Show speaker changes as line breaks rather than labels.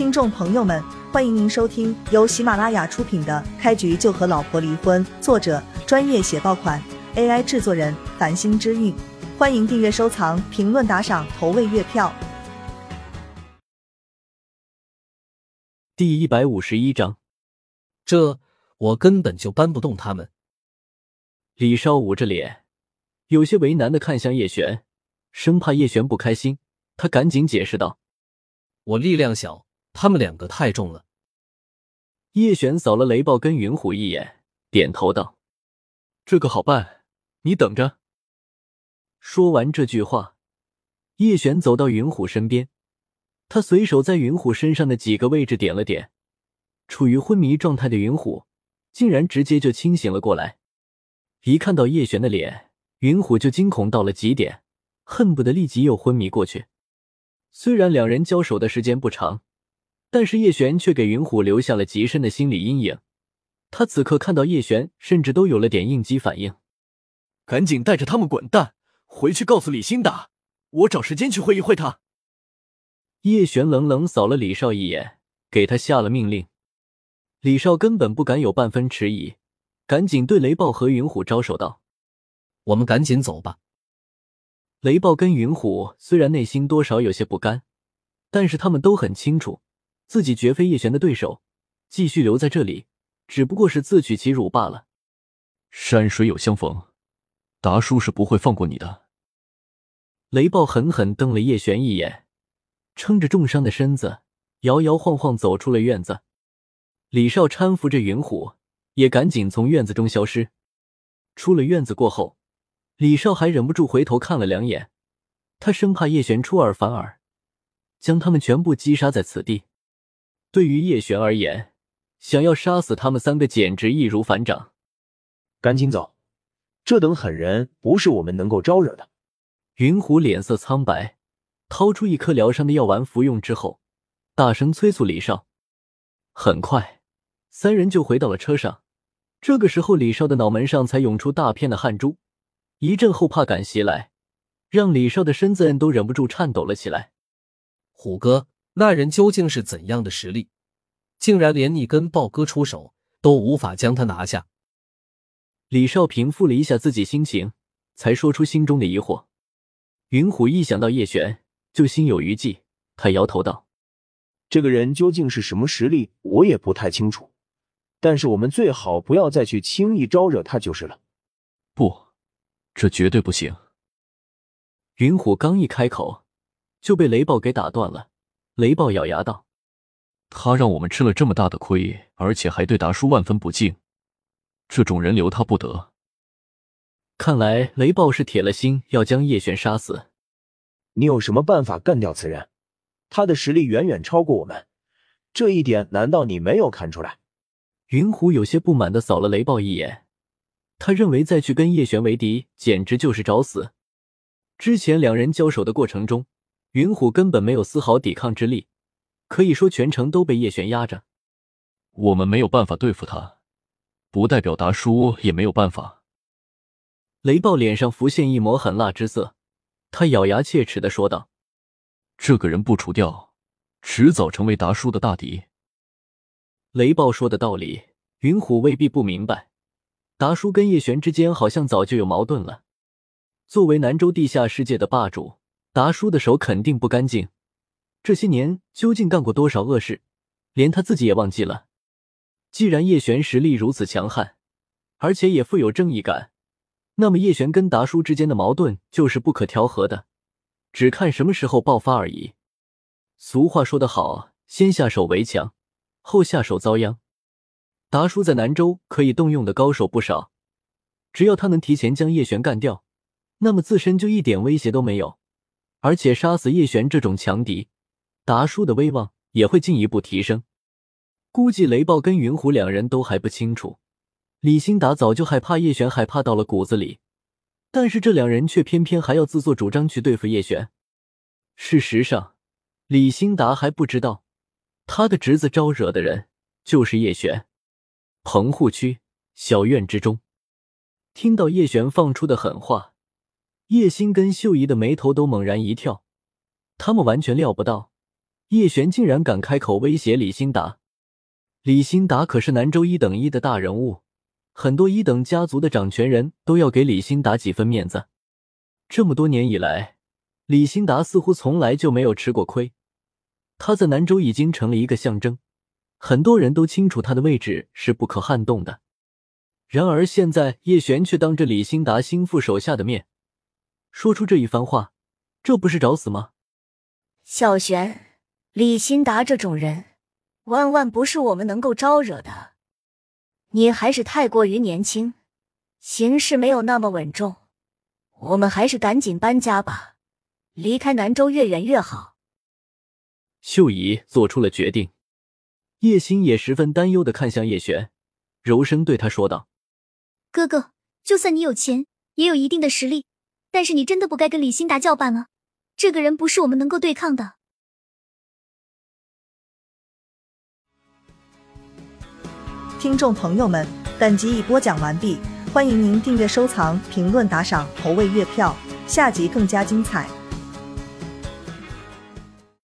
听众朋友们，欢迎您收听由喜马拉雅出品的《开局就和老婆离婚》，作者专业写爆款，AI 制作人繁星之韵。欢迎订阅、收藏、评论、打赏、投喂月票。
第一百五十一章，
这我根本就搬不动他们。
李少捂着脸，有些为难的看向叶璇，生怕叶璇不开心，他赶紧解释道：“
我力量小，他们两个太重了。”
叶璇扫了雷暴跟云虎一眼，点头道：“这个好办，你等着。”说完这句话，叶璇走到云虎身边，他随手在云虎身上的几个位置点了点，处于昏迷状态的云虎竟然直接就清醒了过来。一看到叶璇的脸，云虎就惊恐到了极点，恨不得立即又昏迷过去。虽然两人交手的时间不长，但是叶璇却给云虎留下了极深的心理阴影。他此刻看到叶璇，甚至都有了点应激反应。
赶紧带着他们滚蛋，回去告诉李欣达，我找时间去会一会他。
叶璇冷冷扫了李少一眼，给他下了命令。李少根本不敢有半分迟疑。赶紧对雷暴和云虎招手道：“
我们赶紧走吧。”
雷暴跟云虎虽然内心多少有些不甘，但是他们都很清楚自己绝非叶璇的对手，继续留在这里只不过是自取其辱罢了。
山水有相逢，达叔是不会放过你的。
雷暴狠狠瞪了叶璇一眼，撑着重伤的身子，摇摇晃晃走出了院子。李少搀扶着云虎。也赶紧从院子中消失。出了院子过后，李少还忍不住回头看了两眼，他生怕叶璇出尔反尔，将他们全部击杀在此地。对于叶璇而言，想要杀死他们三个简直易如反掌。
赶紧走，这等狠人不是我们能够招惹的。
云虎脸色苍白，掏出一颗疗伤的药丸服用之后，大声催促李少。很快。三人就回到了车上。这个时候，李少的脑门上才涌出大片的汗珠，一阵后怕感袭来，让李少的身子都忍不住颤抖了起来。
虎哥，那人究竟是怎样的实力？竟然连你跟豹哥出手都无法将他拿下？
李少平复了一下自己心情，才说出心中的疑惑。云虎一想到叶璇，就心有余悸，他摇头道：“
这个人究竟是什么实力，我也不太清楚。”但是我们最好不要再去轻易招惹他就是了。
不，这绝对不行。
云虎刚一开口，就被雷暴给打断了。雷暴咬牙道：“
他让我们吃了这么大的亏，而且还对达叔万分不敬，这种人留他不得。”
看来雷暴是铁了心要将叶璇杀死。
你有什么办法干掉此人？他的实力远远超过我们，这一点难道你没有看出来？
云虎有些不满的扫了雷暴一眼，他认为再去跟叶璇为敌，简直就是找死。之前两人交手的过程中，云虎根本没有丝毫抵抗之力，可以说全程都被叶璇压着。
我们没有办法对付他，不代表达叔也没有办法。
雷暴脸上浮现一抹狠辣之色，他咬牙切齿的说道：“
这个人不除掉，迟早成为达叔的大敌。”
雷暴说的道理，云虎未必不明白。达叔跟叶璇之间好像早就有矛盾了。作为南州地下世界的霸主，达叔的手肯定不干净。这些年究竟干过多少恶事，连他自己也忘记了。既然叶璇实力如此强悍，而且也富有正义感，那么叶璇跟达叔之间的矛盾就是不可调和的，只看什么时候爆发而已。俗话说得好，先下手为强。后下手遭殃，达叔在南州可以动用的高手不少，只要他能提前将叶璇干掉，那么自身就一点威胁都没有。而且杀死叶璇这种强敌，达叔的威望也会进一步提升。估计雷暴跟云虎两人都还不清楚，李兴达早就害怕叶璇，害怕到了骨子里，但是这两人却偏偏还要自作主张去对付叶璇。事实上，李兴达还不知道。他的侄子招惹的人就是叶璇。棚户区小院之中，听到叶璇放出的狠话，叶星跟秀姨的眉头都猛然一跳。他们完全料不到，叶璇竟然敢开口威胁李新达。李新达可是南州一等一的大人物，很多一等家族的掌权人都要给李新达几分面子。这么多年以来，李新达似乎从来就没有吃过亏，他在南州已经成了一个象征，很多人都清楚他的位置是不可撼动的。然而现在叶璇却当着李新达心腹手下的面，说出这一番话，这不是找死吗？
小璇，李新达这种人，万万不是我们能够招惹的。你还是太过于年轻，行事没有那么稳重。我们还是赶紧搬家吧，离开南州越远越好。
秀姨做出了决定，叶星也十分担忧的看向叶璇，柔声对他说道：“
哥哥，就算你有钱，也有一定的实力，但是你真的不该跟李欣达叫板了。这个人不是我们能够对抗的。”
听众朋友们，本集已播讲完毕。欢迎您订阅、收藏、评论、打赏、投喂月票，下集更加精彩。